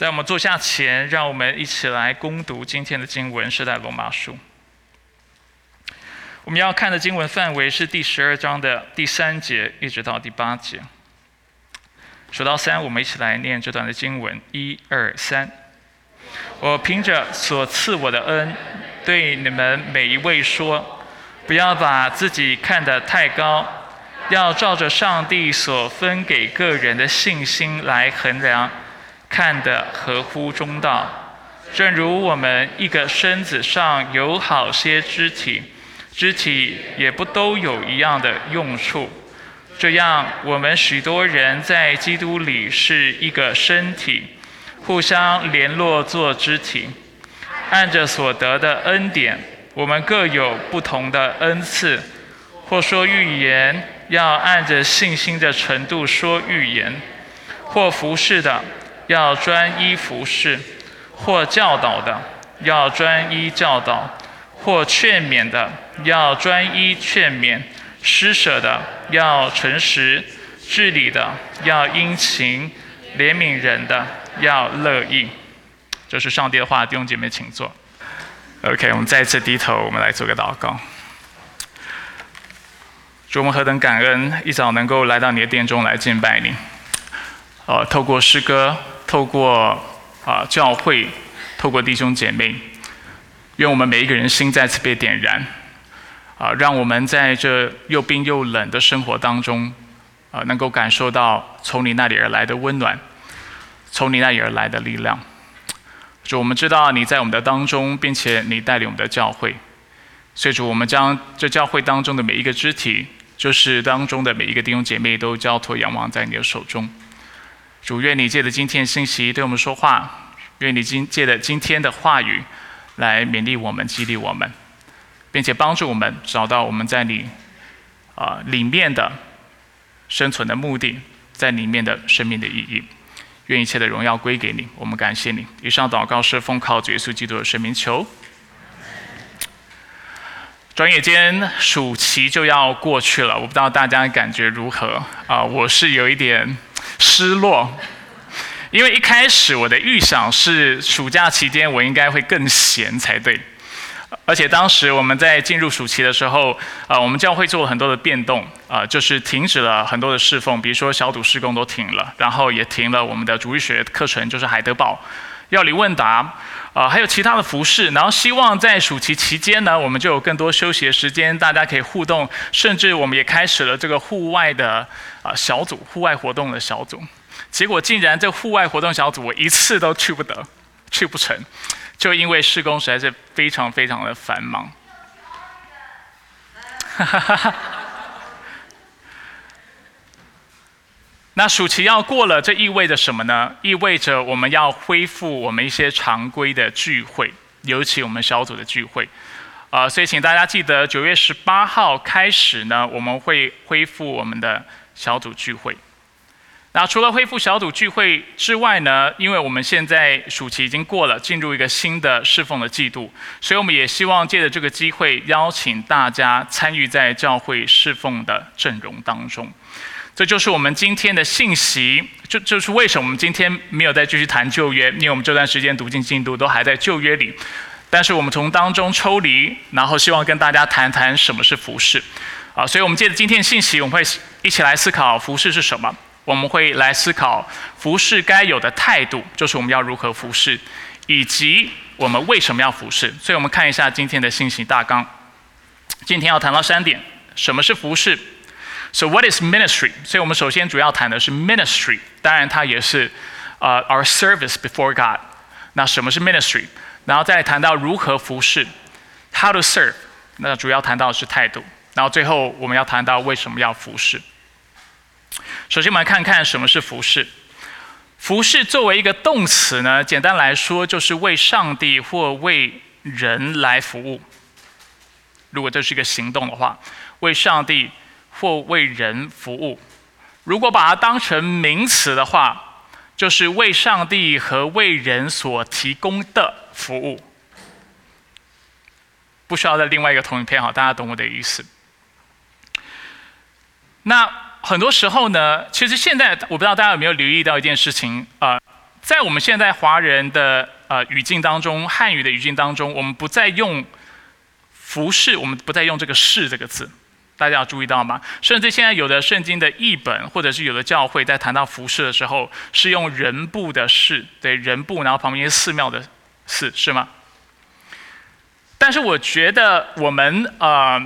在我们坐下前，让我们一起来攻读今天的经文，是在罗马书。我们要看的经文范围是第十二章的第三节一直到第八节。数到三，我们一起来念这段的经文：一二三。我凭着所赐我的恩，对你们每一位说，不要把自己看得太高，要照着上帝所分给个人的信心来衡量。看得合乎中道，正如我们一个身子上有好些肢体，肢体也不都有一样的用处。这样，我们许多人在基督里是一个身体，互相联络做肢体。按着所得的恩典，我们各有不同的恩赐。或说预言，要按着信心的程度说预言；或服侍的。要专一服侍，或教导的要专一教导，或劝勉的要专一劝勉，施舍的要诚实，治理的要殷勤，怜悯人的要乐意。这是上帝的话，弟兄姐妹请坐。OK，我们再次低头，我们来做个祷告。主，我们何等感恩，一早能够来到你的殿中来敬拜你。呃，透过诗歌。透过啊教会，透过弟兄姐妹，愿我们每一个人心再次被点燃，啊，让我们在这又冰又冷的生活当中，啊，能够感受到从你那里而来的温暖，从你那里而来的力量。主，我们知道你在我们的当中，并且你带领我们的教会，所以主，我们将这教会当中的每一个肢体，就是当中的每一个弟兄姐妹，都交托仰望在你的手中。主愿你借着今天信息对我们说话，愿你今借着今天的话语来勉励我们、激励我们，并且帮助我们找到我们在你啊里面的生存的目的，在里面的生命的意义。愿一切的荣耀归给你，我们感谢你。以上祷告是奉靠主耶稣基督的圣名求。转眼间暑期就要过去了，我不知道大家感觉如何啊？我是有一点。失落，因为一开始我的预想是暑假期间我应该会更闲才对，而且当时我们在进入暑期的时候，呃，我们教会做很多的变动，啊，就是停止了很多的侍奉，比如说小组施工都停了，然后也停了我们的主日学课程，就是海德堡。药理问答，啊，还有其他的服饰，然后希望在暑期期间呢，我们就有更多休息的时间，大家可以互动，甚至我们也开始了这个户外的。啊，小组户外活动的小组，结果竟然这户外活动小组我一次都去不得，去不成，就因为施工实在是非常非常的繁忙。哈哈哈那暑期要过了，这意味着什么呢？意味着我们要恢复我们一些常规的聚会，尤其我们小组的聚会。啊，所以请大家记得九月十八号开始呢，我们会恢复我们的。小组聚会，那除了恢复小组聚会之外呢？因为我们现在暑期已经过了，进入一个新的侍奉的季度，所以我们也希望借着这个机会，邀请大家参与在教会侍奉的阵容当中。这就是我们今天的信息。这就是为什么我们今天没有再继续谈旧约，因为我们这段时间读经进度都还在旧约里。但是我们从当中抽离，然后希望跟大家谈谈什么是服饰。啊，所以我们借着今天的信息，我们会一起来思考服饰是什么。我们会来思考服饰该有的态度，就是我们要如何服饰，以及我们为什么要服饰。所以我们看一下今天的信息大纲。今天要谈到三点：什么是服饰？So what is ministry？所以我们首先主要谈的是 ministry，当然它也是呃 our service before God。那什么是 ministry？然后再谈到如何服饰，how to serve。那主要谈到的是态度。然后最后我们要谈到为什么要服侍。首先我们来看看什么是服侍。服侍作为一个动词呢，简单来说就是为上帝或为人来服务。如果这是一个行动的话，为上帝或为人服务。如果把它当成名词的话，就是为上帝和为人所提供的服务。不需要在另外一个投影片哈，大家懂我的意思。那很多时候呢，其实现在我不知道大家有没有留意到一件事情啊，在我们现在华人的呃语境当中，汉语的语境当中，我们不再用服饰，我们不再用这个“饰”这个字。大家要注意到吗？甚至现在有的圣经的译本，或者是有的教会，在谈到服饰的时候，是用人部的“饰”，对人部，然后旁边是寺庙的“寺”，是吗？但是我觉得我们呃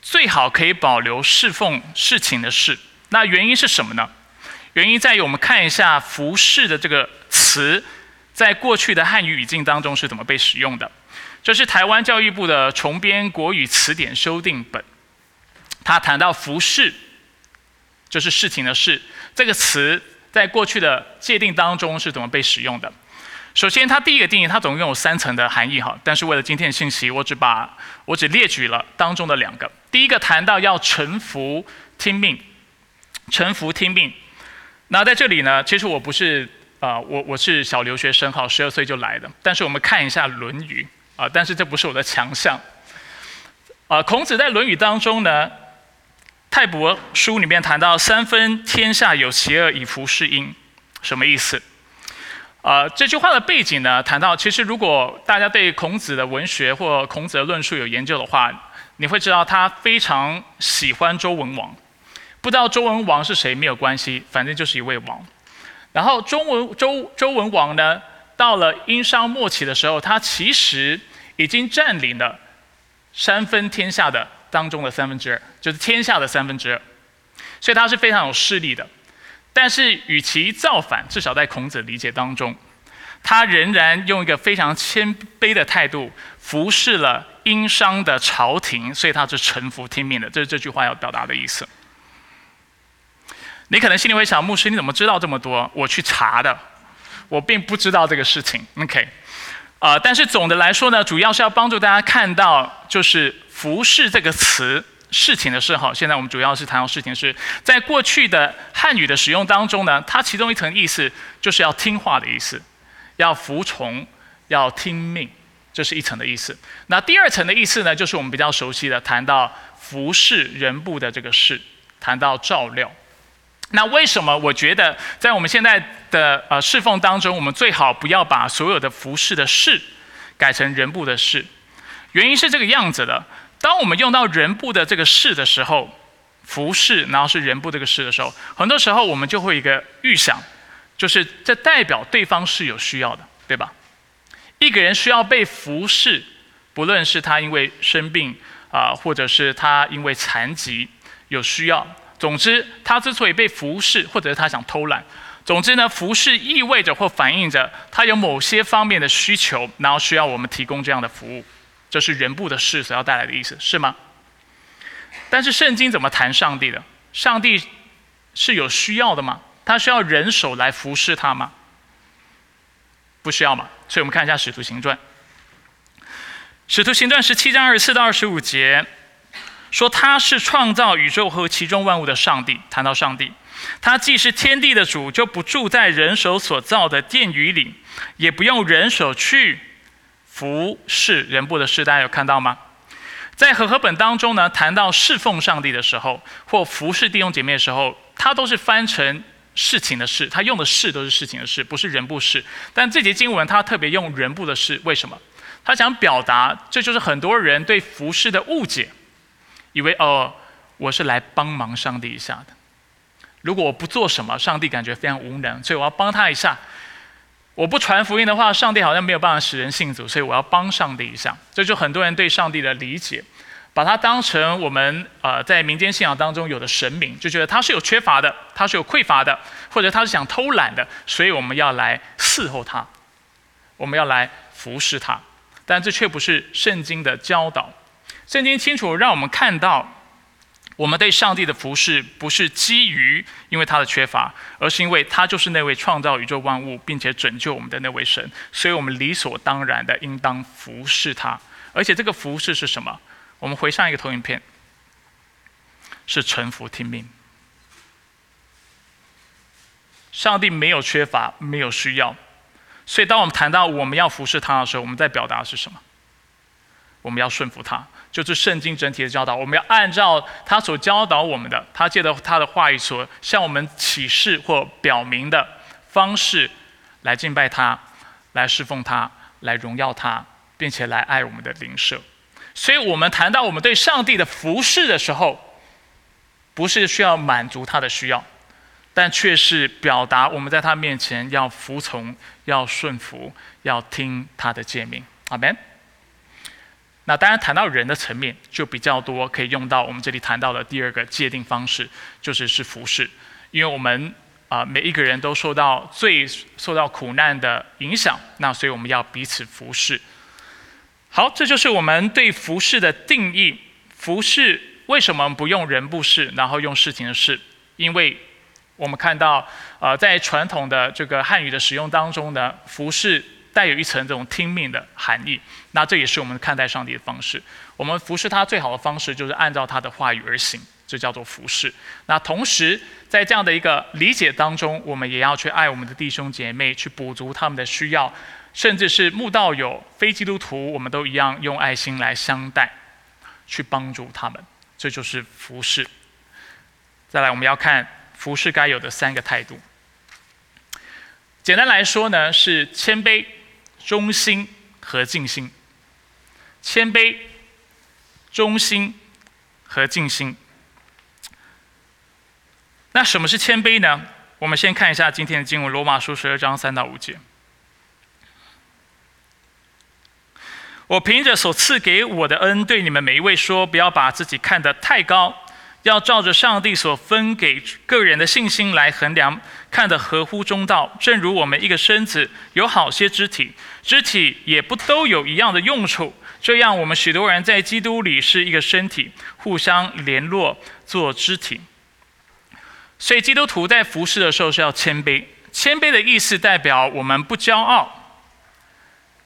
最好可以保留侍奉事情的“事”。那原因是什么呢？原因在于我们看一下“服饰”的这个词，在过去的汉语语境当中是怎么被使用的。这是台湾教育部的重编国语词典修订本。他谈到“服饰”，就是事情的“事”这个词，在过去的界定当中是怎么被使用的？首先，它第一个定义，它总共有三层的含义哈。但是为了今天的信息，我只把我只列举了当中的两个。第一个谈到要臣服听命，臣服听命。那在这里呢，其实我不是啊，我我是小留学生哈，十二岁就来的。但是我们看一下《论语》啊，但是这不是我的强项啊。孔子在《论语》当中呢。泰伯书里面谈到三分天下有邪恶以服是因，什么意思？啊，这句话的背景呢，谈到其实如果大家对孔子的文学或孔子的论述有研究的话，你会知道他非常喜欢周文王。不知道周文王是谁没有关系，反正就是一位王。然后周文周周文王呢，到了殷商末期的时候，他其实已经占领了三分天下的。当中的三分之二，就是天下的三分之二，所以他是非常有势力的。但是与其造反，至少在孔子理解当中，他仍然用一个非常谦卑的态度服侍了殷商的朝廷，所以他是臣服听命的。这是这句话要表达的意思。你可能心里会想，牧师你怎么知道这么多？我去查的，我并不知道这个事情。OK，啊，但是总的来说呢，主要是要帮助大家看到，就是。服饰这个词，事情的事哈。现在我们主要是谈到事情是在过去的汉语的使用当中呢，它其中一层意思就是要听话的意思，要服从，要听命，这是一层的意思。那第二层的意思呢，就是我们比较熟悉的谈到服饰人部的这个事，谈到照料。那为什么我觉得在我们现在的呃侍奉当中，我们最好不要把所有的服饰的事改成人部的事？原因是这个样子的。当我们用到人部的这个事的时候，服侍，然后是人部这个事的时候，很多时候我们就会有一个预想，就是这代表对方是有需要的，对吧？一个人需要被服侍，不论是他因为生病啊，或者是他因为残疾有需要，总之他之所以被服侍，或者是他想偷懒，总之呢，服侍意味着或反映着他有某些方面的需求，然后需要我们提供这样的服务。这是人部的事所要带来的意思，是吗？但是圣经怎么谈上帝的？上帝是有需要的吗？他需要人手来服侍他吗？不需要嘛？所以我们看一下《使徒行传》。《使徒行传》十七章二十四到二十五节说：“他是创造宇宙和其中万物的上帝。”谈到上帝，他既是天地的主，就不住在人手所造的殿宇里，也不用人手去。服侍人部的事，大家有看到吗？在和合本当中呢，谈到侍奉上帝的时候，或服侍弟兄姐妹的时候，它都是翻成事情的事，它用的事都是事情的事，不是人部事。但这节经文它特别用人部的事，为什么？他想表达，这就是很多人对服侍的误解，以为哦，我是来帮忙上帝一下的。如果我不做什么，上帝感觉非常无能，所以我要帮他一下。我不传福音的话，上帝好像没有办法使人信主，所以我要帮上帝一下。这就很多人对上帝的理解，把它当成我们呃在民间信仰当中有的神明，就觉得他是有缺乏的，他是有匮乏的，或者他是想偷懒的，所以我们要来伺候他，我们要来服侍他。但这却不是圣经的教导。圣经清楚让我们看到。我们对上帝的服侍不是基于因为他的缺乏，而是因为他就是那位创造宇宙万物并且拯救我们的那位神，所以我们理所当然的应当服侍他。而且这个服侍是什么？我们回上一个投影片，是臣服听命。上帝没有缺乏，没有需要，所以当我们谈到我们要服侍他的时候，我们在表达是什么？我们要顺服他。就是圣经整体的教导，我们要按照他所教导我们的，他借着他的话语所向我们启示或表明的方式来敬拜他，来侍奉他，来荣耀他，并且来爱我们的灵舍。所以，我们谈到我们对上帝的服侍的时候，不是需要满足他的需要，但却是表达我们在他面前要服从、要顺服、要听他的诫命。阿门。那当然，谈到人的层面，就比较多可以用到我们这里谈到的第二个界定方式，就是是服侍。因为我们啊，每一个人都受到最受到苦难的影响，那所以我们要彼此服侍。好，这就是我们对服侍的定义。服侍为什么不用人不事，然后用事情的事？因为我们看到，呃，在传统的这个汉语的使用当中呢，服侍。带有一层这种听命的含义，那这也是我们看待上帝的方式。我们服侍他最好的方式就是按照他的话语而行，这叫做服侍。那同时在这样的一个理解当中，我们也要去爱我们的弟兄姐妹，去补足他们的需要，甚至是慕道友、非基督徒，我们都一样用爱心来相待，去帮助他们。这就是服侍。再来，我们要看服侍该有的三个态度。简单来说呢，是谦卑。忠心和尽心，谦卑、忠心和尽心。那什么是谦卑呢？我们先看一下今天的经文，《罗马书》十二章三到五节。我凭着所赐给我的恩，对你们每一位说：不要把自己看得太高。要照着上帝所分给个人的信心来衡量，看得合乎中道。正如我们一个身子有好些肢体，肢体也不都有一样的用处。这样，我们许多人在基督里是一个身体，互相联络做肢体。所以，基督徒在服侍的时候是要谦卑。谦卑的意思代表我们不骄傲，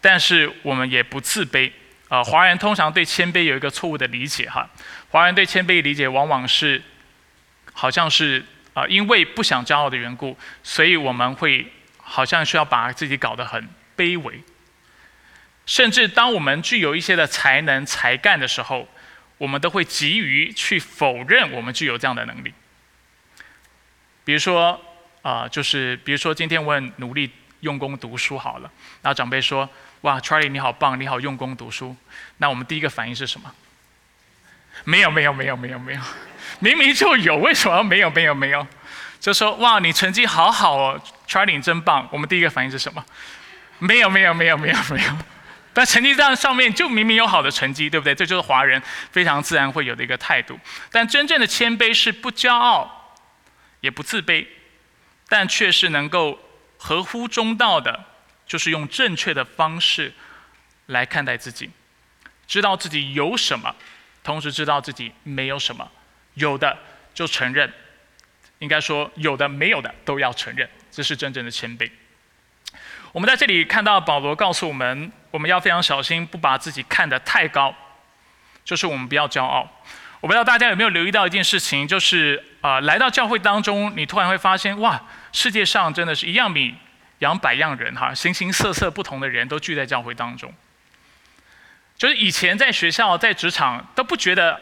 但是我们也不自卑。啊，华人通常对谦卑有一个错误的理解，哈。华人对谦卑理解往往是，好像是啊，因为不想骄傲的缘故，所以我们会好像需要把自己搞得很卑微。甚至当我们具有一些的才能才干的时候，我们都会急于去否认我们具有这样的能力。比如说啊，就是比如说今天我很努力用功读书好了，然后长辈说：“哇，Charlie 你好棒，你好用功读书。”那我们第一个反应是什么？没有没有没有没有没有，明明就有，为什么没有没有没有？就说哇，你成绩好好哦，Charlie 真棒。我们第一个反应是什么？没有没有没有没有没有。但成绩单上面就明明有好的成绩，对不对？这就是华人非常自然会有的一个态度。但真正的谦卑是不骄傲，也不自卑，但却是能够合乎中道的，就是用正确的方式来看待自己，知道自己有什么。同时知道自己没有什么，有的就承认，应该说有的没有的都要承认，这是真正的谦卑。我们在这里看到保罗告诉我们，我们要非常小心，不把自己看得太高，就是我们不要骄傲。我不知道大家有没有留意到一件事情，就是啊，来到教会当中，你突然会发现，哇，世界上真的是一样米养百样人哈，形形色色不同的人都聚在教会当中。就是以前在学校、在职场都不觉得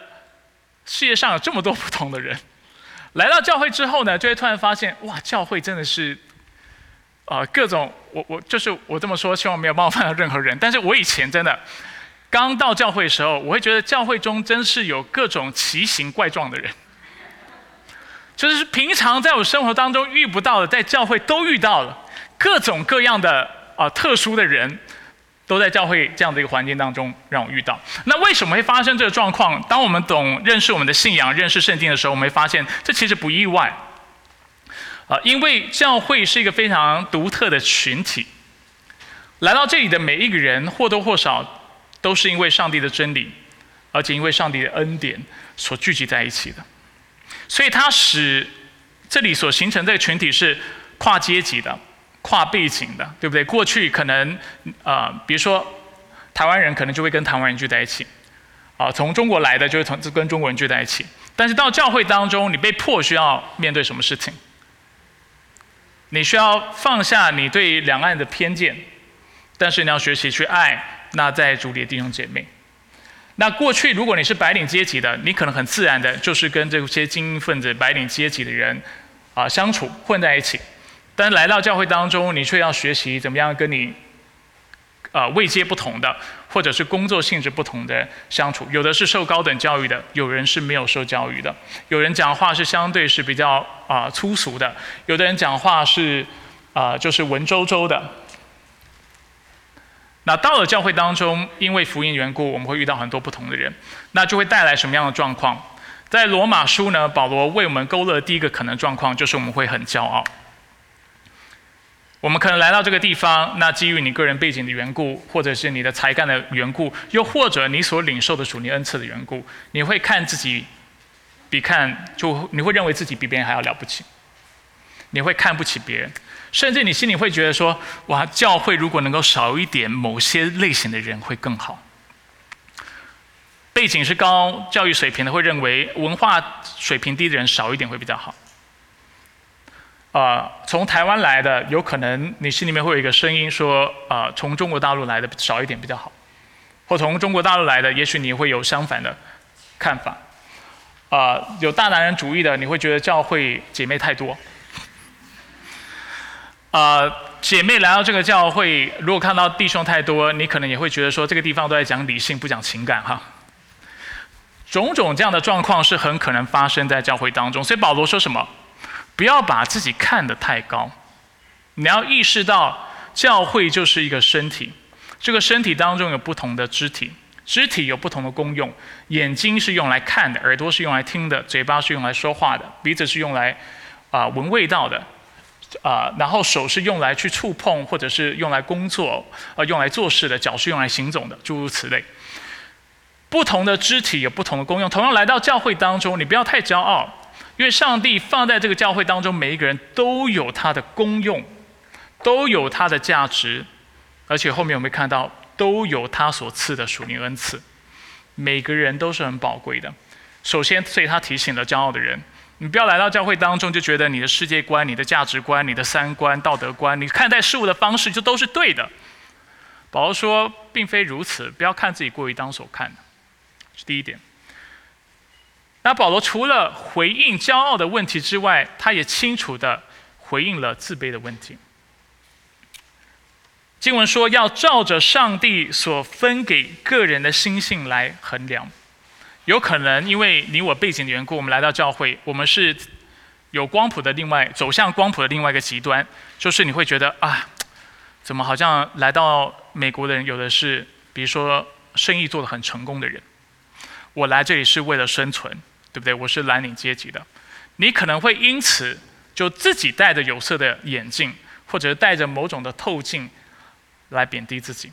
世界上有这么多不同的人，来到教会之后呢，就会突然发现，哇，教会真的是，啊，各种我我就是我这么说，希望没有冒犯到任何人。但是我以前真的刚到教会的时候，我会觉得教会中真是有各种奇形怪状的人，就是平常在我生活当中遇不到的，在教会都遇到了各种各样的啊特殊的人。都在教会这样的一个环境当中让我遇到。那为什么会发生这个状况？当我们懂认识我们的信仰、认识圣经的时候，我们会发现这其实不意外。啊，因为教会是一个非常独特的群体，来到这里的每一个人或多或少都是因为上帝的真理，而且因为上帝的恩典所聚集在一起的。所以它使这里所形成这个群体是跨阶级的。跨背景的，对不对？过去可能，呃，比如说台湾人可能就会跟台湾人聚在一起，啊，从中国来的就会从跟中国人聚在一起。但是到教会当中，你被迫需要面对什么事情？你需要放下你对两岸的偏见，但是你要学习去爱那在主里的弟兄姐妹。那过去如果你是白领阶级的，你可能很自然的就是跟这些精英分子、白领阶级的人啊相处混在一起。但来到教会当中，你却要学习怎么样跟你，呃，位阶不同的，或者是工作性质不同的相处。有的是受高等教育的，有人是没有受教育的。有人讲话是相对是比较啊粗俗的，有的人讲话是啊就是文绉绉的。那到了教会当中，因为福音缘故，我们会遇到很多不同的人，那就会带来什么样的状况？在罗马书呢，保罗为我们勾勒第一个可能状况，就是我们会很骄傲。我们可能来到这个地方，那基于你个人背景的缘故，或者是你的才干的缘故，又或者你所领受的属灵恩赐的缘故，你会看自己比看就你会认为自己比别人还要了不起，你会看不起别人，甚至你心里会觉得说：哇，教会如果能够少一点某些类型的人会更好。背景是高教育水平的，会认为文化水平低的人少一点会比较好。啊，从台湾来的，有可能你心里面会有一个声音说，啊，从中国大陆来的少一点比较好，或从中国大陆来的，也许你会有相反的看法。啊，有大男人主义的，你会觉得教会姐妹太多。啊，姐妹来到这个教会，如果看到弟兄太多，你可能也会觉得说，这个地方都在讲理性，不讲情感哈。种种这样的状况是很可能发生在教会当中，所以保罗说什么？不要把自己看得太高，你要意识到教会就是一个身体，这个身体当中有不同的肢体，肢体有不同的功用。眼睛是用来看的，耳朵是用来听的，嘴巴是用来说话的，鼻子是用来啊闻味道的，啊，然后手是用来去触碰或者是用来工作，呃，用来做事的，脚是用来行走的，诸如此类。不同的肢体有不同的功用，同样来到教会当中，你不要太骄傲。因为上帝放在这个教会当中，每一个人都有他的功用，都有他的价值，而且后面我们看到都有他所赐的属灵恩赐，每个人都是很宝贵的。首先，所以他提醒了骄傲的人：你不要来到教会当中就觉得你的世界观、你的价值观、你的三观、道德观、你看待事物的方式就都是对的。保罗说，并非如此，不要看自己过于当所看的，是第一点。那保罗除了回应骄傲的问题之外，他也清楚的回应了自卑的问题。经文说要照着上帝所分给个人的心性来衡量。有可能因为你我背景的缘故，我们来到教会，我们是有光谱的另外走向光谱的另外一个极端，就是你会觉得啊，怎么好像来到美国的人有的是，比如说生意做得很成功的人，我来这里是为了生存。对不对？我是蓝领阶级的，你可能会因此就自己戴着有色的眼镜，或者戴着某种的透镜来贬低自己。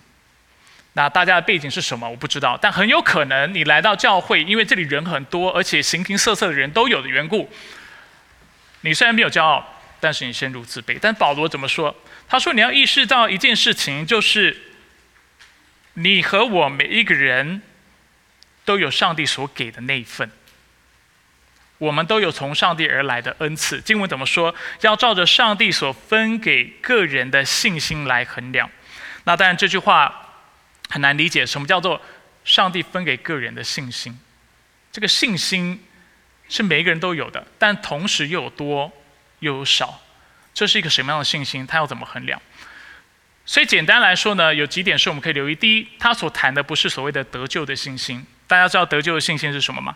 那大家的背景是什么？我不知道，但很有可能你来到教会，因为这里人很多，而且形形色色的人都有的缘故。你虽然没有骄傲，但是你陷入自卑。但保罗怎么说？他说你要意识到一件事情，就是你和我每一个人都有上帝所给的那一份。我们都有从上帝而来的恩赐。经文怎么说？要照着上帝所分给个人的信心来衡量。那当然，这句话很难理解。什么叫做上帝分给个人的信心？这个信心是每一个人都有的，但同时又有多又有少。这是一个什么样的信心？他要怎么衡量？所以简单来说呢，有几点是我们可以留意。第一，他所谈的不是所谓的得救的信心。大家知道得救的信心是什么吗？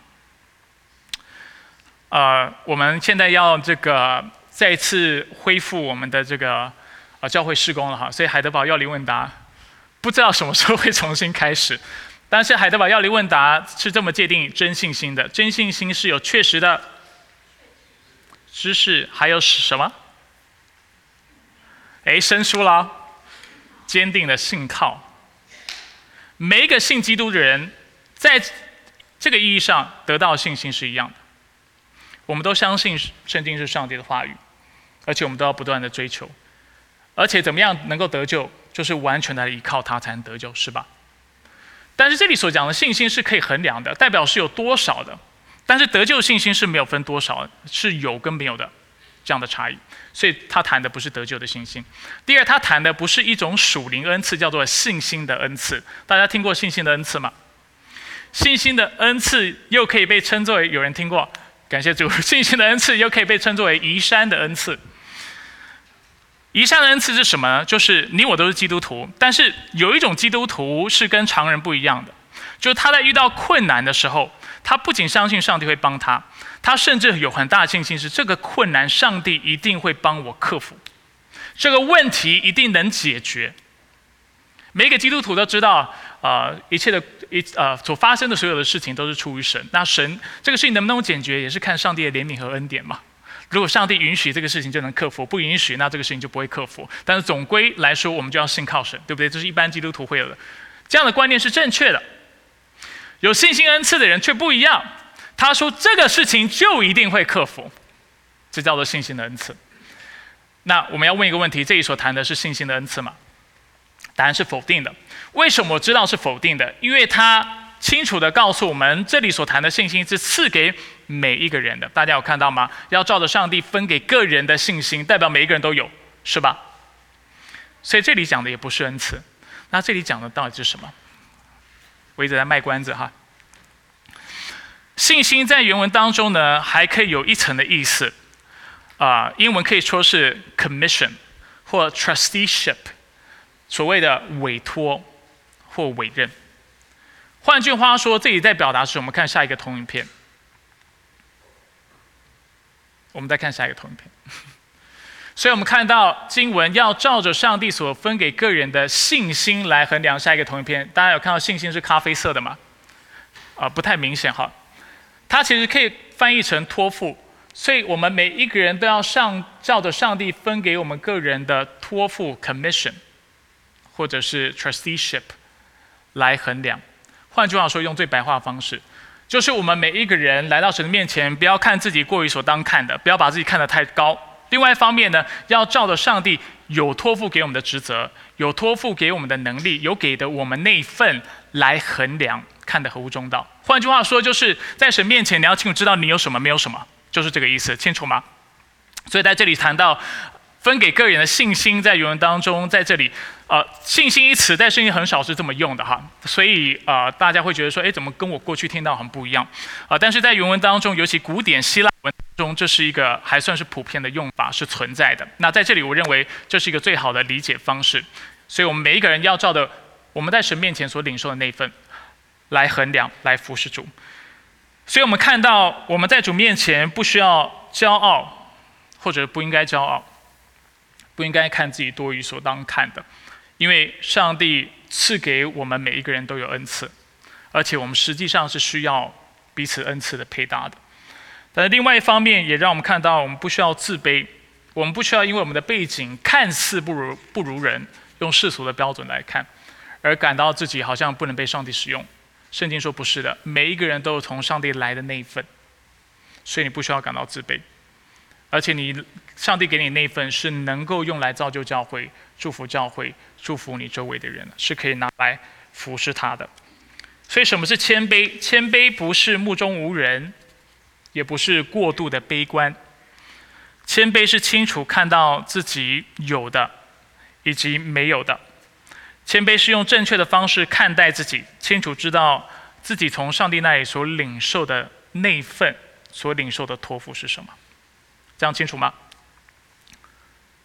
呃，我们现在要这个再次恢复我们的这个呃教会施工了哈，所以海德堡要离问答不知道什么时候会重新开始，但是海德堡要离问答是这么界定真信心的，真信心是有确实的知识，还有什么？哎，生疏了，坚定的信靠。每一个信基督的人，在这个意义上得到信心是一样的。我们都相信圣经是上帝的话语，而且我们都要不断的追求，而且怎么样能够得救，就是完全的依靠他才能得救，是吧？但是这里所讲的信心是可以衡量的，代表是有多少的，但是得救信心是没有分多少，是有跟没有的这样的差异，所以他谈的不是得救的信心。第二，他谈的不是一种属灵恩赐，叫做信心的恩赐。大家听过信心的恩赐吗？信心的恩赐又可以被称作为有人听过？感谢主，信心的恩赐又可以被称作为移山的恩赐。移山的恩赐是什么呢？就是你我都是基督徒，但是有一种基督徒是跟常人不一样的，就是他在遇到困难的时候，他不仅相信上帝会帮他，他甚至有很大的信心是这个困难上帝一定会帮我克服，这个问题一定能解决。每个基督徒都知道，呃，一切的一呃所发生的所有的事情都是出于神，那神这个事情能不能解决，也是看上帝的怜悯和恩典嘛。如果上帝允许这个事情就能克服，不允许那这个事情就不会克服。但是总归来说，我们就要信靠神，对不对？这是一般基督徒会有的，这样的观念是正确的。有信心恩赐的人却不一样，他说这个事情就一定会克服，这叫做信心的恩赐。那我们要问一个问题：这里所谈的是信心的恩赐吗？答案是否定的。为什么我知道是否定的？因为他。清楚的告诉我们，这里所谈的信心是赐给每一个人的。大家有看到吗？要照着上帝分给个人的信心，代表每一个人都有，是吧？所以这里讲的也不是恩赐。那这里讲的到底是什么？我一直在卖关子哈。信心在原文当中呢，还可以有一层的意思，啊，英文可以说是 commission 或 trusteeship，所谓的委托或委任。换句话说，这里在表达是我们看下一个投影片。我们再看下一个投影片。所以我们看到经文要照着上帝所分给个人的信心来衡量。下一个投影片，大家有看到信心是咖啡色的吗？啊，不太明显哈。它其实可以翻译成托付。所以我们每一个人都要上照着上帝分给我们个人的托付 （commission） 或者是 trusteeship 来衡量。换句话说，用最白话的方式，就是我们每一个人来到神的面前，不要看自己过于所当看的，不要把自己看得太高。另外一方面呢，要照着上帝有托付给我们的职责，有托付给我们的能力，有给的我们那一份来衡量，看得合乎中道。换句话说，就是在神面前，你要清楚知道你有什么，没有什么，就是这个意思，清楚吗？所以在这里谈到。分给个人的信心，在原文当中，在这里，呃，信心一词在圣经很少是这么用的哈，所以呃，大家会觉得说，哎，怎么跟我过去听到很不一样？啊，但是在原文当中，尤其古典希腊文中，这是一个还算是普遍的用法，是存在的。那在这里，我认为这是一个最好的理解方式。所以我们每一个人要照着我们在神面前所领受的那份来衡量，来服侍主。所以我们看到我们在主面前不需要骄傲，或者不应该骄傲。不应该看自己多于所当看的，因为上帝赐给我们每一个人都有恩赐，而且我们实际上是需要彼此恩赐的配搭的。但是另外一方面，也让我们看到，我们不需要自卑，我们不需要因为我们的背景看似不如不如人，用世俗的标准来看，而感到自己好像不能被上帝使用。圣经说不是的，每一个人都有从上帝来的那一份，所以你不需要感到自卑。而且你，上帝给你那份是能够用来造就教会、祝福教会、祝福你周围的人，是可以拿来服侍他的。所以，什么是谦卑？谦卑不是目中无人，也不是过度的悲观。谦卑是清楚看到自己有的以及没有的。谦卑是用正确的方式看待自己，清楚知道自己从上帝那里所领受的那份所领受的托付是什么。这样清楚吗？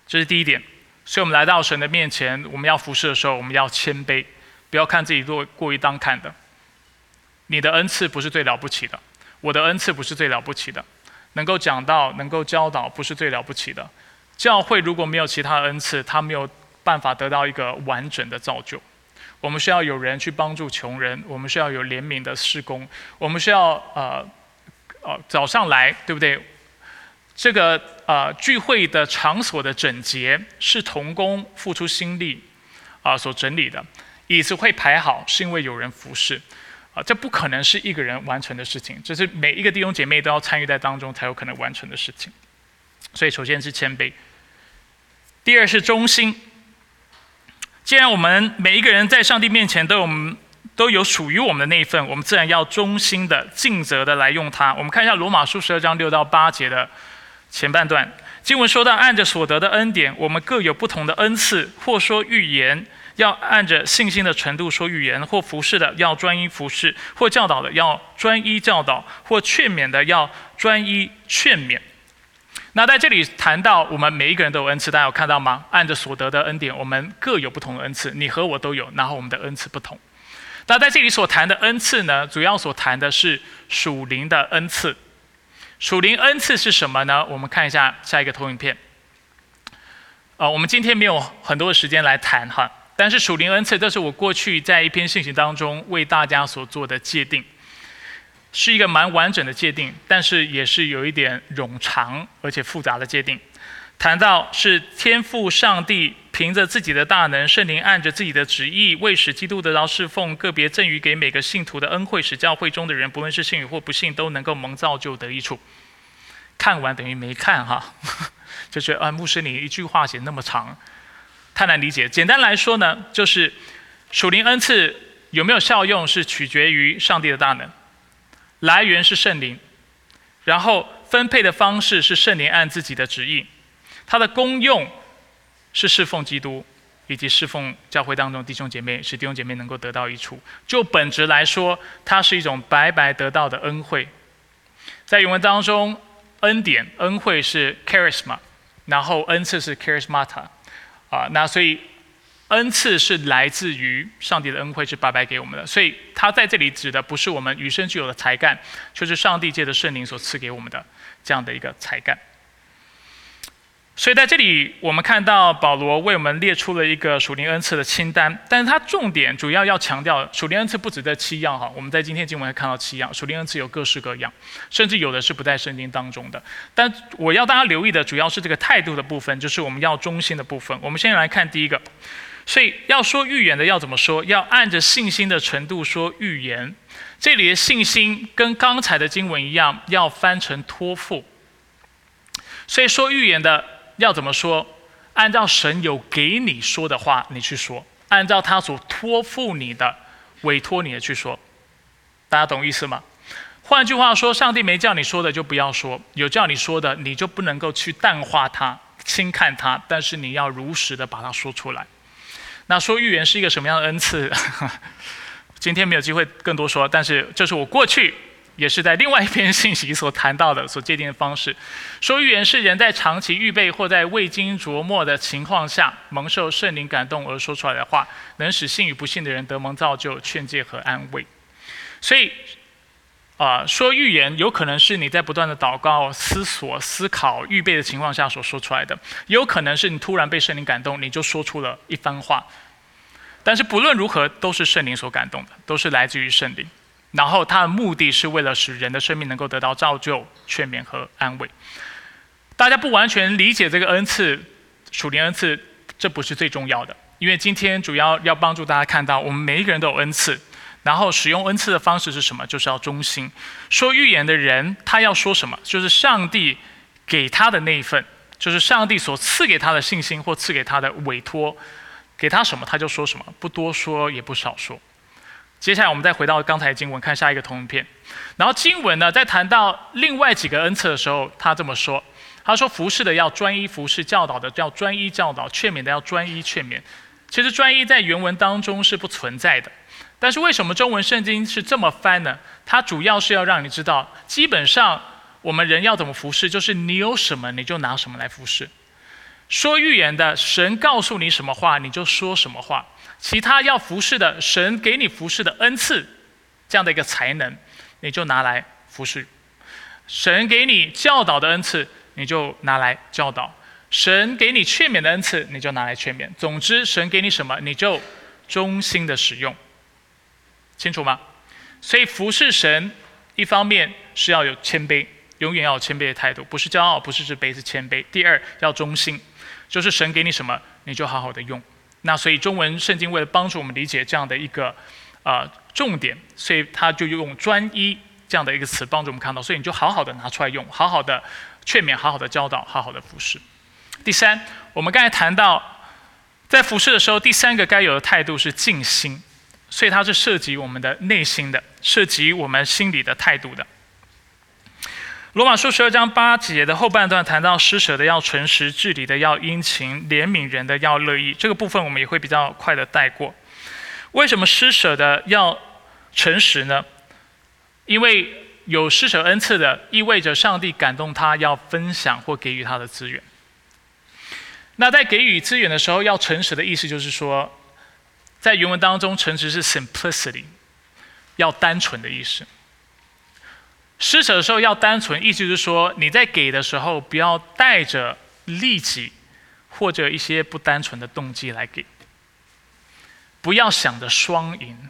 这是第一点，所以我们来到神的面前，我们要服侍的时候，我们要谦卑，不要看自己过过于当看的。你的恩赐不是最了不起的，我的恩赐不是最了不起的，能够讲到、能够教导不是最了不起的。教会如果没有其他恩赐，他没有办法得到一个完整的造就。我们需要有人去帮助穷人，我们需要有怜悯的施工，我们需要呃呃早上来，对不对？这个呃聚会的场所的整洁是童工付出心力啊所整理的，椅子会排好是因为有人服侍啊，这不可能是一个人完成的事情，这是每一个弟兄姐妹都要参与在当中才有可能完成的事情。所以首先是谦卑，第二是忠心。既然我们每一个人在上帝面前都有我们都有属于我们的那一份，我们自然要忠心的尽责的来用它。我们看一下罗马书十二章六到八节的。前半段经文说到，按着所得的恩典，我们各有不同的恩赐，或说预言，要按着信心的程度说预言；或服侍的，要专一服侍；或教导的，要专一教导；或劝勉的，要专一劝勉。那在这里谈到我们每一个人都有恩赐，大家有看到吗？按着所得的恩典，我们各有不同的恩赐，你和我都有，然后我们的恩赐不同。那在这里所谈的恩赐呢，主要所谈的是属灵的恩赐。属灵恩赐是什么呢？我们看一下下一个投影片。呃，我们今天没有很多的时间来谈哈，但是属灵恩赐，这是我过去在一篇信息当中为大家所做的界定。是一个蛮完整的界定，但是也是有一点冗长而且复杂的界定。谈到是天父上帝凭着自己的大能，圣灵按着自己的旨意，为使基督得到侍奉，个别赠予给每个信徒的恩惠，使教会中的人，不论是信与或不信，都能够蒙造就得益处。看完等于没看哈，就觉得啊，牧师你一句话写那么长，太难理解。简单来说呢，就是属灵恩赐有没有效用，是取决于上帝的大能。来源是圣灵，然后分配的方式是圣灵按自己的旨意，它的功用是侍奉基督以及侍奉教会当中弟兄姐妹，使弟兄姐妹能够得到益处。就本质来说，它是一种白白得到的恩惠。在原文当中，恩典、恩惠是 charisma，然后恩赐是 charismata，啊，那所以。恩赐是来自于上帝的恩惠，是白白给我们的，所以他在这里指的不是我们与生俱有的才干，就是上帝借着圣灵所赐给我们的这样的一个才干。所以在这里，我们看到保罗为我们列出了一个属灵恩赐的清单，但是他重点主要要强调属灵恩赐不止这七样哈。我们在今天经文看到七样，属灵恩赐有各式各样，甚至有的是不在圣经当中的。但我要大家留意的主要是这个态度的部分，就是我们要忠心的部分。我们先来看第一个。所以要说预言的要怎么说？要按着信心的程度说预言。这里的信心跟刚才的经文一样，要翻成托付。所以说预言的要怎么说？按照神有给你说的话，你去说；按照他所托付你的、委托你的去说。大家懂意思吗？换句话说，上帝没叫你说的就不要说，有叫你说的，你就不能够去淡化它、轻看它，但是你要如实的把它说出来。那说预言是一个什么样的恩赐？今天没有机会更多说，但是这是我过去也是在另外一篇信息所谈到的所界定的方式。说预言是人在长期预备或在未经琢磨的情况下蒙受圣灵感动而说出来的话，能使信与不信的人得蒙造就、劝诫和安慰。所以。啊，说预言有可能是你在不断的祷告、思索、思考、预备的情况下所说出来的，有可能是你突然被圣灵感动，你就说出了一番话。但是不论如何，都是圣灵所感动的，都是来自于圣灵。然后它的目的是为了使人的生命能够得到造就、劝勉和安慰。大家不完全理解这个恩赐，属灵恩赐，这不是最重要的，因为今天主要要帮助大家看到，我们每一个人都有恩赐。然后使用恩赐的方式是什么？就是要忠心。说预言的人，他要说什么？就是上帝给他的那一份，就是上帝所赐给他的信心或赐给他的委托，给他什么他就说什么，不多说也不少说。接下来我们再回到刚才经文，看下一个同片。然后经文呢，在谈到另外几个恩赐的时候，他这么说：他说服侍的要专一服侍，教导的要专一教导，劝勉的要专一劝勉。其实专一在原文当中是不存在的。但是为什么中文圣经是这么翻呢？它主要是要让你知道，基本上我们人要怎么服侍，就是你有什么你就拿什么来服侍。说预言的神告诉你什么话，你就说什么话；其他要服侍的神给你服侍的恩赐，这样的一个才能，你就拿来服侍。神给你教导的恩赐，你就拿来教导；神给你劝勉的恩赐，你就拿来劝勉。总之，神给你什么，你就忠心的使用。清楚吗？所以服侍神，一方面是要有谦卑，永远要有谦卑的态度，不是骄傲，不是自卑，是谦卑。第二，要忠心，就是神给你什么，你就好好的用。那所以中文圣经为了帮助我们理解这样的一个呃重点，所以他就用专一这样的一个词帮助我们看到。所以你就好好的拿出来用，好好的劝勉，好好的教导，好好的服侍。第三，我们刚才谈到在服侍的时候，第三个该有的态度是静心。所以它是涉及我们的内心的，涉及我们心理的态度的。罗马书十二章八节的后半段谈到施舍的要诚实，治理的要殷勤，怜悯人的要乐意。这个部分我们也会比较快的带过。为什么施舍的要诚实呢？因为有施舍恩赐的，意味着上帝感动他要分享或给予他的资源。那在给予资源的时候，要诚实的意思就是说，在原文当中，诚实是 simplicity，要单纯的意思。施舍的时候要单纯，意思就是说，你在给的时候，不要带着利己或者一些不单纯的动机来给，不要想着双赢。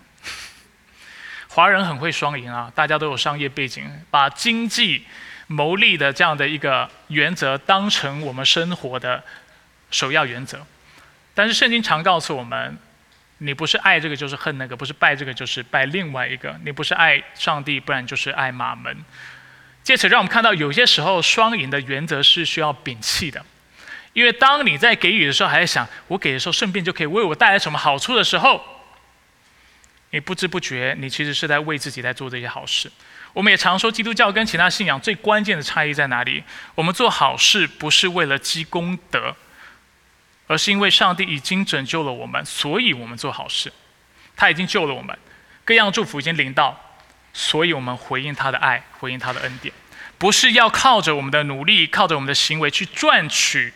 华人很会双赢啊，大家都有商业背景，把经济牟利的这样的一个原则当成我们生活的。首要原则，但是圣经常告诉我们，你不是爱这个就是恨那个，不是拜这个就是拜另外一个，你不是爱上帝，不然就是爱马门。借此让我们看到，有些时候双赢的原则是需要摒弃的，因为当你在给予的时候，还在想我给的时候顺便就可以为我带来什么好处的时候，你不知不觉你其实是在为自己在做这些好事。我们也常说，基督教跟其他信仰最关键的差异在哪里？我们做好事不是为了积功德。而是因为上帝已经拯救了我们，所以我们做好事。他已经救了我们，各样祝福已经临到，所以我们回应他的爱，回应他的恩典，不是要靠着我们的努力，靠着我们的行为去赚取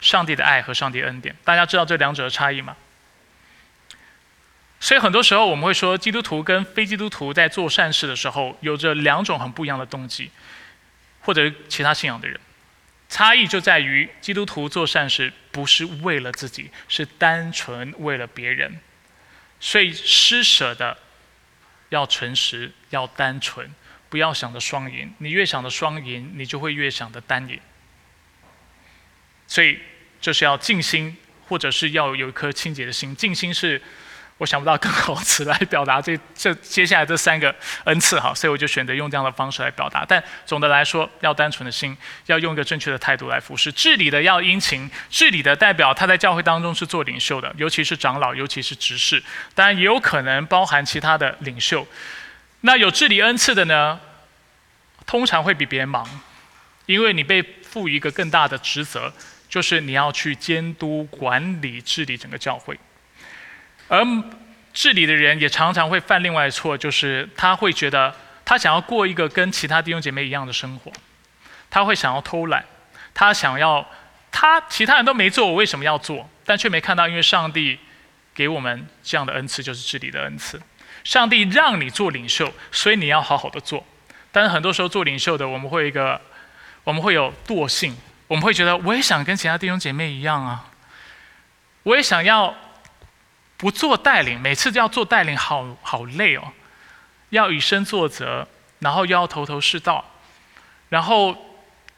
上帝的爱和上帝恩典。大家知道这两者的差异吗？所以很多时候我们会说，基督徒跟非基督徒在做善事的时候，有着两种很不一样的动机，或者其他信仰的人。差异就在于，基督徒做善事不是为了自己，是单纯为了别人。所以施舍的要诚实，要单纯，不要想着双赢。你越想着双赢，你就会越想着单赢。所以就是要静心，或者是要有一颗清洁的心。静心是。我想不到更好词来表达这这接下来这三个恩赐哈，所以我就选择用这样的方式来表达。但总的来说，要单纯的心，要用一个正确的态度来服侍。治理的要殷勤，治理的代表他在教会当中是做领袖的，尤其是长老，尤其是执事，当然也有可能包含其他的领袖。那有治理恩赐的呢，通常会比别人忙，因为你被赋予一个更大的职责，就是你要去监督、管理、治理整个教会。而治理的人也常常会犯另外的错，就是他会觉得他想要过一个跟其他弟兄姐妹一样的生活，他会想要偷懒，他想要他其他人都没做，我为什么要做？但却没看到，因为上帝给我们这样的恩赐，就是治理的恩赐。上帝让你做领袖，所以你要好好的做。但是很多时候做领袖的，我们会一个，我们会有惰性，我们会觉得我也想跟其他弟兄姐妹一样啊，我也想要。不做带领，每次都要做带领，好好累哦。要以身作则，然后又要头头是道，然后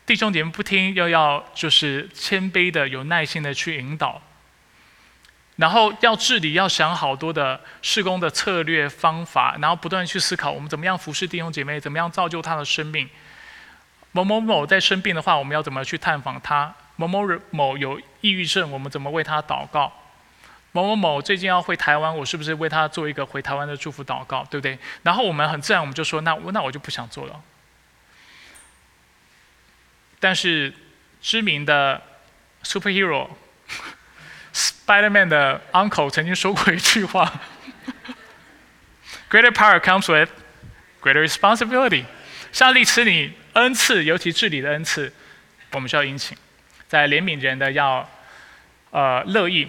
弟兄姐妹不听，又要就是谦卑的、有耐心的去引导。然后要治理，要想好多的施工的策略方法，然后不断去思考我们怎么样服侍弟兄姐妹，怎么样造就他的生命。某某某在生病的话，我们要怎么去探访他？某某某有抑郁症，我们怎么为他祷告？某某某最近要回台湾，我是不是为他做一个回台湾的祝福祷告，对不对？然后我们很自然，我们就说，那那我就不想做了。但是知名的 superhero Spider-Man 的 uncle 曾经说过一句话：“Greater power comes with greater responsibility。”上帝赐你恩赐，尤其治理的恩赐，我们需要殷勤。在怜悯人的要呃乐意。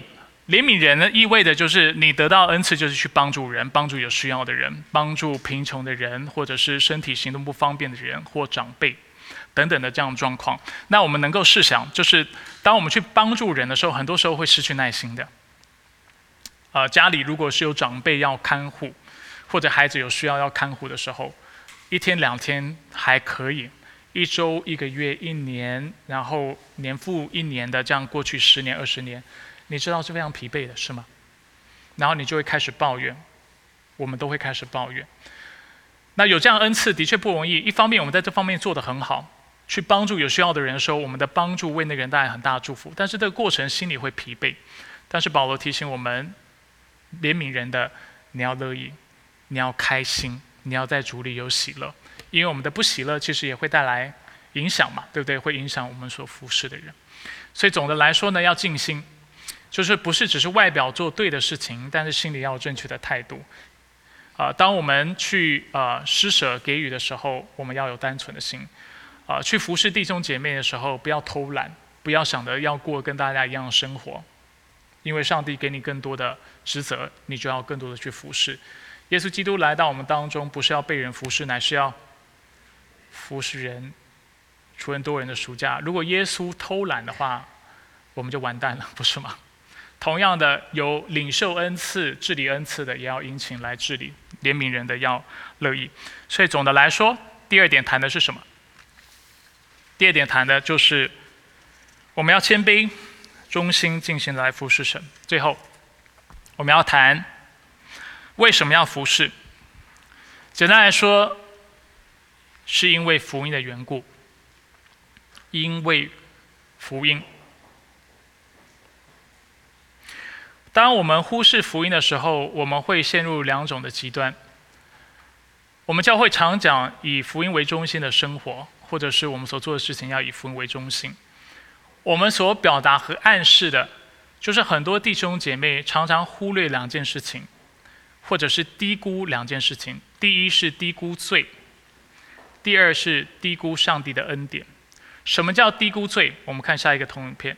怜悯人呢，意味着就是你得到恩赐，就是去帮助人，帮助有需要的人，帮助贫穷的人，或者是身体行动不方便的人或长辈等等的这样的状况。那我们能够试想，就是当我们去帮助人的时候，很多时候会失去耐心的。呃，家里如果是有长辈要看护，或者孩子有需要要看护的时候，一天两天还可以，一周、一个月、一年，然后年复一年的这样过去十年、二十年。你知道是非常疲惫的，是吗？然后你就会开始抱怨，我们都会开始抱怨。那有这样恩赐的确不容易。一方面，我们在这方面做得很好，去帮助有需要的人的时候，我们的帮助为那个人带来很大的祝福。但是这个过程心里会疲惫。但是保罗提醒我们，怜悯人的，你要乐意，你要开心，你要在主里有喜乐。因为我们的不喜乐，其实也会带来影响嘛，对不对？会影响我们所服侍的人。所以总的来说呢，要尽心。就是不是只是外表做对的事情，但是心里要有正确的态度，啊，当我们去啊施舍给予的时候，我们要有单纯的心。啊，去服侍弟兄姐妹的时候，不要偷懒，不要想着要过跟大家一样的生活，因为上帝给你更多的职责，你就要更多的去服侍。耶稣基督来到我们当中，不是要被人服侍，乃是要服侍人，出人多人的暑假。如果耶稣偷懒的话，我们就完蛋了，不是吗？同样的，有领受恩赐、治理恩赐的，也要殷勤来治理；怜悯人的，要乐意。所以总的来说，第二点谈的是什么？第二点谈的就是我们要谦卑、忠心、尽心来服侍神。最后，我们要谈为什么要服侍。简单来说，是因为福音的缘故，因为福音。当我们忽视福音的时候，我们会陷入两种的极端。我们教会常讲以福音为中心的生活。或者是我们所做的事情要以福音为中心。我们所表达和暗示的，就是很多弟兄姐妹常常忽略两件事情，或者是低估两件事情。第一是低估罪，第二是低估上帝的恩典。什么叫低估罪？我们看下一个同影片。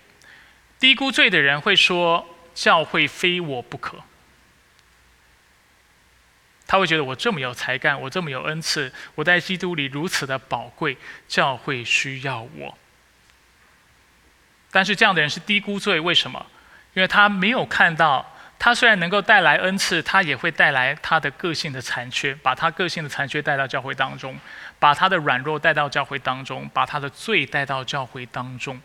低估罪的人会说：“教会非我不可。”他会觉得我这么有才干，我这么有恩赐，我在基督里如此的宝贵，教会需要我。但是这样的人是低估罪，为什么？因为他没有看到，他虽然能够带来恩赐，他也会带来他的个性的残缺，把他个性的残缺带到教会当中，把他的软弱带到教会当中，把他的罪带到教会当中。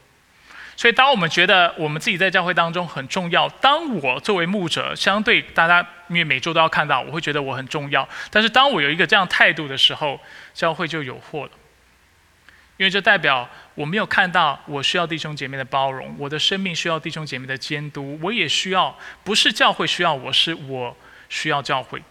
所以，当我们觉得我们自己在教会当中很重要，当我作为牧者，相对大家因为每周都要看到，我会觉得我很重要。但是，当我有一个这样态度的时候，教会就有祸了。因为这代表我没有看到我需要弟兄姐妹的包容，我的生命需要弟兄姐妹的监督，我也需要，不是教会需要我，是我需要教会。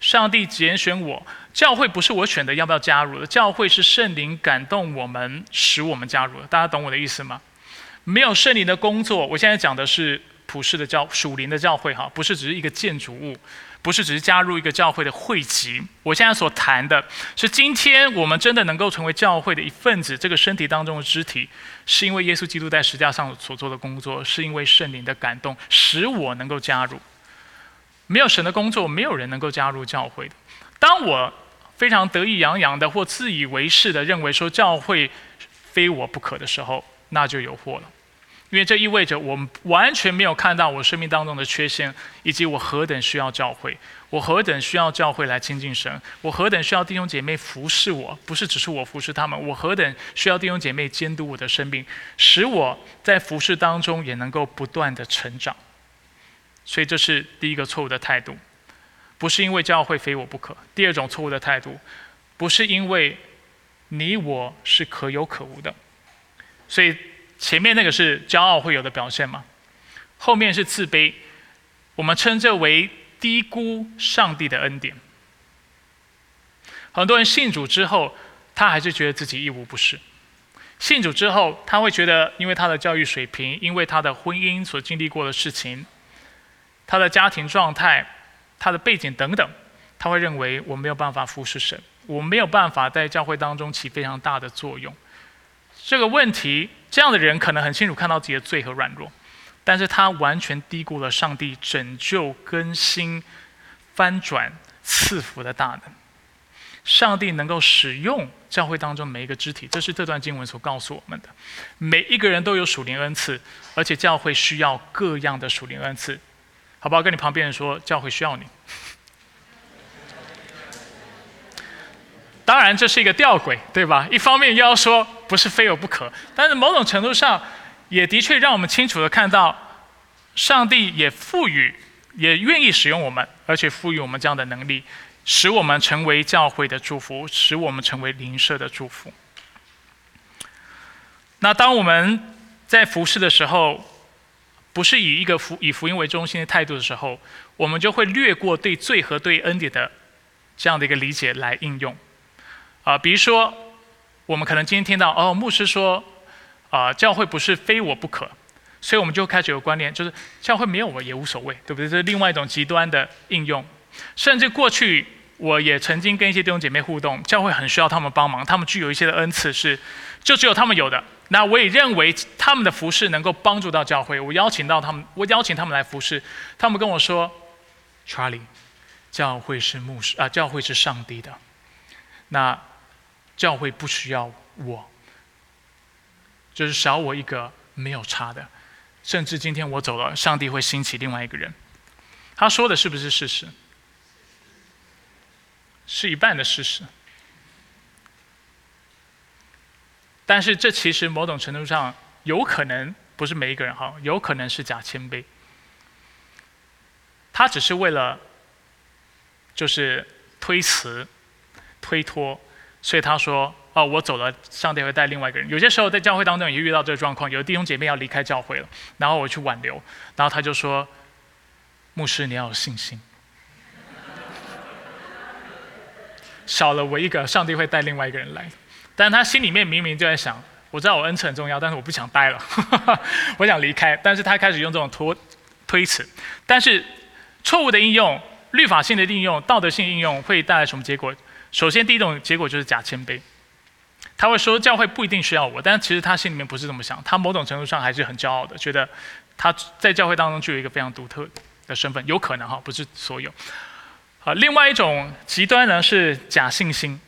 上帝拣选我，教会不是我选的，要不要加入的？教会是圣灵感动我们，使我们加入的。大家懂我的意思吗？没有圣灵的工作，我现在讲的是普世的教属灵的教会哈，不是只是一个建筑物，不是只是加入一个教会的会籍。我现在所谈的是，今天我们真的能够成为教会的一份子，这个身体当中的肢体，是因为耶稣基督在十字架上所做的工作，是因为圣灵的感动，使我能够加入。没有神的工作，没有人能够加入教会的。当我非常得意洋洋的或自以为是的认为说教会非我不可的时候，那就有祸了。因为这意味着我们完全没有看到我生命当中的缺陷，以及我何等需要教会，我何等需要教会来亲近神，我何等需要弟兄姐妹服侍我，不是只是我服侍他们，我何等需要弟兄姐妹监督我的生命，使我在服侍当中也能够不断的成长。所以这是第一个错误的态度，不是因为教会非我不可。第二种错误的态度，不是因为你我是可有可无的。所以前面那个是骄傲会有的表现嘛？后面是自卑，我们称这为低估上帝的恩典。很多人信主之后，他还是觉得自己一无不是。信主之后，他会觉得，因为他的教育水平，因为他的婚姻所经历过的事情。他的家庭状态、他的背景等等，他会认为我没有办法服侍神，我没有办法在教会当中起非常大的作用。这个问题，这样的人可能很清楚看到自己的罪和软弱，但是他完全低估了上帝拯救、更新、翻转、赐福的大能。上帝能够使用教会当中每一个肢体，这是这段经文所告诉我们的。每一个人都有属灵恩赐，而且教会需要各样的属灵恩赐。好不好？跟你旁边人说，教会需要你。当然，这是一个吊诡，对吧？一方面要说不是非有不可，但是某种程度上，也的确让我们清楚的看到，上帝也赋予、也愿意使用我们，而且赋予我们这样的能力，使我们成为教会的祝福，使我们成为灵舍的祝福。那当我们在服侍的时候，不是以一个福以福音为中心的态度的时候，我们就会略过对罪和对恩典的这样的一个理解来应用。啊，比如说，我们可能今天听到哦，牧师说，啊，教会不是非我不可，所以我们就开始有观念，就是教会没有我也无所谓，对不对？这是另外一种极端的应用。甚至过去我也曾经跟一些弟兄姐妹互动，教会很需要他们帮忙，他们具有一些的恩赐是就只有他们有的。那我也认为他们的服饰能够帮助到教会，我邀请到他们，我邀请他们来服侍。他们跟我说：“Charlie，教会是牧师啊，教会是上帝的，那教会不需要我，就是少我一个没有差的。甚至今天我走了，上帝会兴起另外一个人。”他说的是不是事实？是一半的事实。但是这其实某种程度上有可能不是每一个人哈，有可能是假谦卑。他只是为了就是推辞、推脱，所以他说：“哦，我走了，上帝会带另外一个人。”有些时候在教会当中也遇到这个状况，有的弟兄姐妹要离开教会了，然后我去挽留，然后他就说：“牧师，你要有信心，少了我一个，上帝会带另外一个人来。”但他心里面明明就在想，我知道我恩赐很重要，但是我不想待了，我想离开。但是他开始用这种拖推辞。但是错误的应用、律法性的应用、道德性应用会带来什么结果？首先，第一种结果就是假谦卑。他会说教会不一定需要我，但其实他心里面不是这么想，他某种程度上还是很骄傲的，觉得他在教会当中具有一个非常独特的身份，有可能哈，不是所有。好，另外一种极端呢是假信心。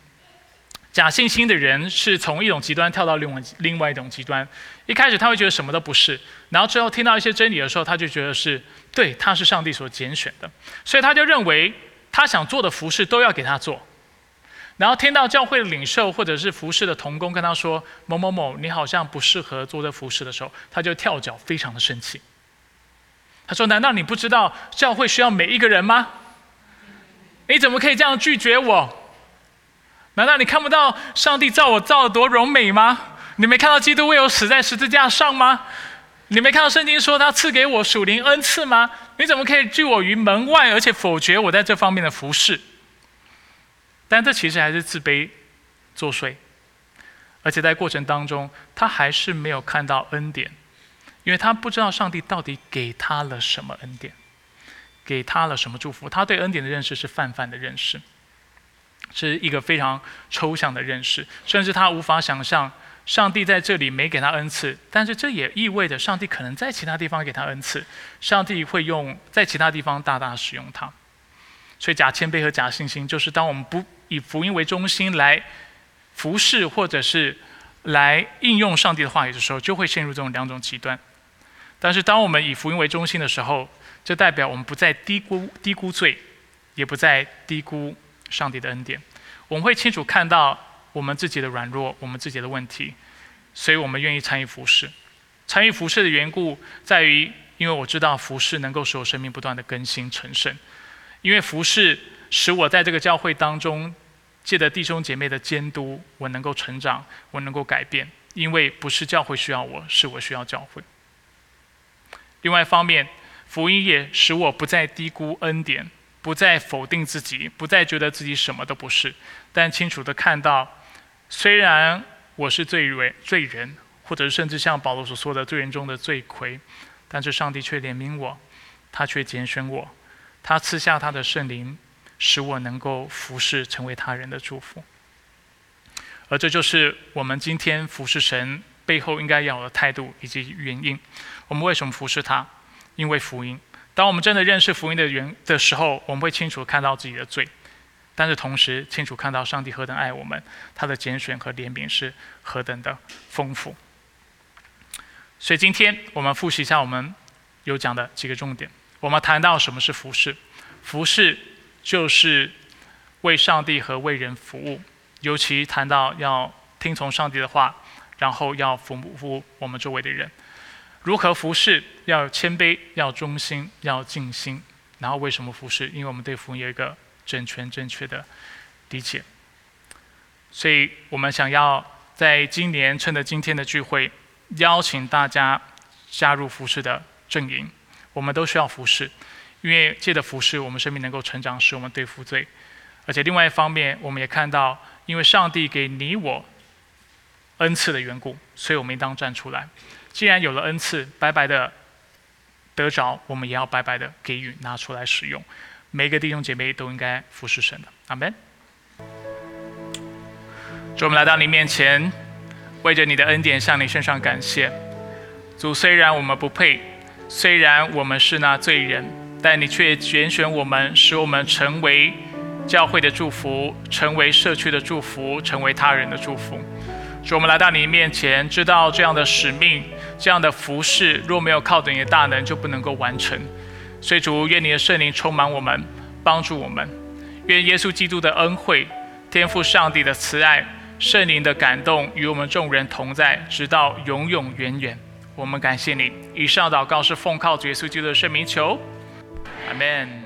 假信心的人是从一种极端跳到另外另外一种极端。一开始他会觉得什么都不是，然后之后听到一些真理的时候，他就觉得是对，他是上帝所拣选的，所以他就认为他想做的服饰都要给他做。然后听到教会领袖或者是服饰的童工跟他说某某某，你好像不适合做这服饰的时候，他就跳脚，非常的生气。他说：“难道你不知道教会需要每一个人吗？你怎么可以这样拒绝我？”难道你看不到上帝造我造的多荣美吗？你没看到基督为我死在十字架上吗？你没看到圣经说他赐给我属灵恩赐吗？你怎么可以拒我于门外，而且否决我在这方面的服侍？但这其实还是自卑作祟，而且在过程当中，他还是没有看到恩典，因为他不知道上帝到底给他了什么恩典，给他了什么祝福。他对恩典的认识是泛泛的认识。是一个非常抽象的认识，甚至他无法想象上帝在这里没给他恩赐，但是这也意味着上帝可能在其他地方给他恩赐，上帝会用在其他地方大大使用他。所以假谦卑和假信心，就是当我们不以福音为中心来服侍或者是来应用上帝的话语的时候，就会陷入这种两种极端。但是当我们以福音为中心的时候，这代表我们不再低估低估罪，也不再低估。上帝的恩典，我们会清楚看到我们自己的软弱，我们自己的问题，所以我们愿意参与服侍。参与服侍的缘故在于，因为我知道服侍能够使我生命不断的更新成圣，因为服侍使我在这个教会当中，借着弟兄姐妹的监督，我能够成长，我能够改变。因为不是教会需要我，是我需要教会。另外一方面，福音也使我不再低估恩典。不再否定自己，不再觉得自己什么都不是，但清楚的看到，虽然我是罪人，罪人，或者甚至像保罗所说的罪人中的罪魁，但是上帝却怜悯我，他却拣选我，他赐下他的圣灵，使我能够服侍，成为他人的祝福。而这就是我们今天服侍神背后应该要有的态度以及原因。我们为什么服侍他？因为福音。当我们真的认识福音的原的时候，我们会清楚看到自己的罪，但是同时清楚看到上帝何等爱我们，他的拣选和怜悯是何等的丰富。所以今天我们复习一下我们有讲的几个重点。我们谈到什么是服侍，服侍就是为上帝和为人服务，尤其谈到要听从上帝的话，然后要服务我们周围的人。如何服侍？要谦卑，要忠心，要尽心。然后为什么服侍？因为我们对福音有一个正确、正确的理解。所以我们想要在今年趁着今天的聚会，邀请大家加入服侍的阵营。我们都需要服侍，因为借着服侍，我们生命能够成长，使我们对付罪。而且另外一方面，我们也看到，因为上帝给你我恩赐的缘故，所以我们应当站出来。既然有了恩赐，白白的得着，我们也要白白的给予，拿出来使用，每个弟兄姐妹都应该服侍神的。阿门。主，我们来到你面前，为着你的恩典向你身上感谢。主，虽然我们不配，虽然我们是那罪人，但你却拣选我们，使我们成为教会的祝福，成为社区的祝福，成为他人的祝福。主，我们来到你面前，知道这样的使命、这样的服饰，若没有靠着你的大能，就不能够完成。所以主，愿你的圣灵充满我们，帮助我们。愿耶稣基督的恩惠、天父上帝的慈爱、圣灵的感动与我们众人同在，直到永永远远。我们感谢你。以上祷告是奉靠耶稣基督的圣名求，阿门。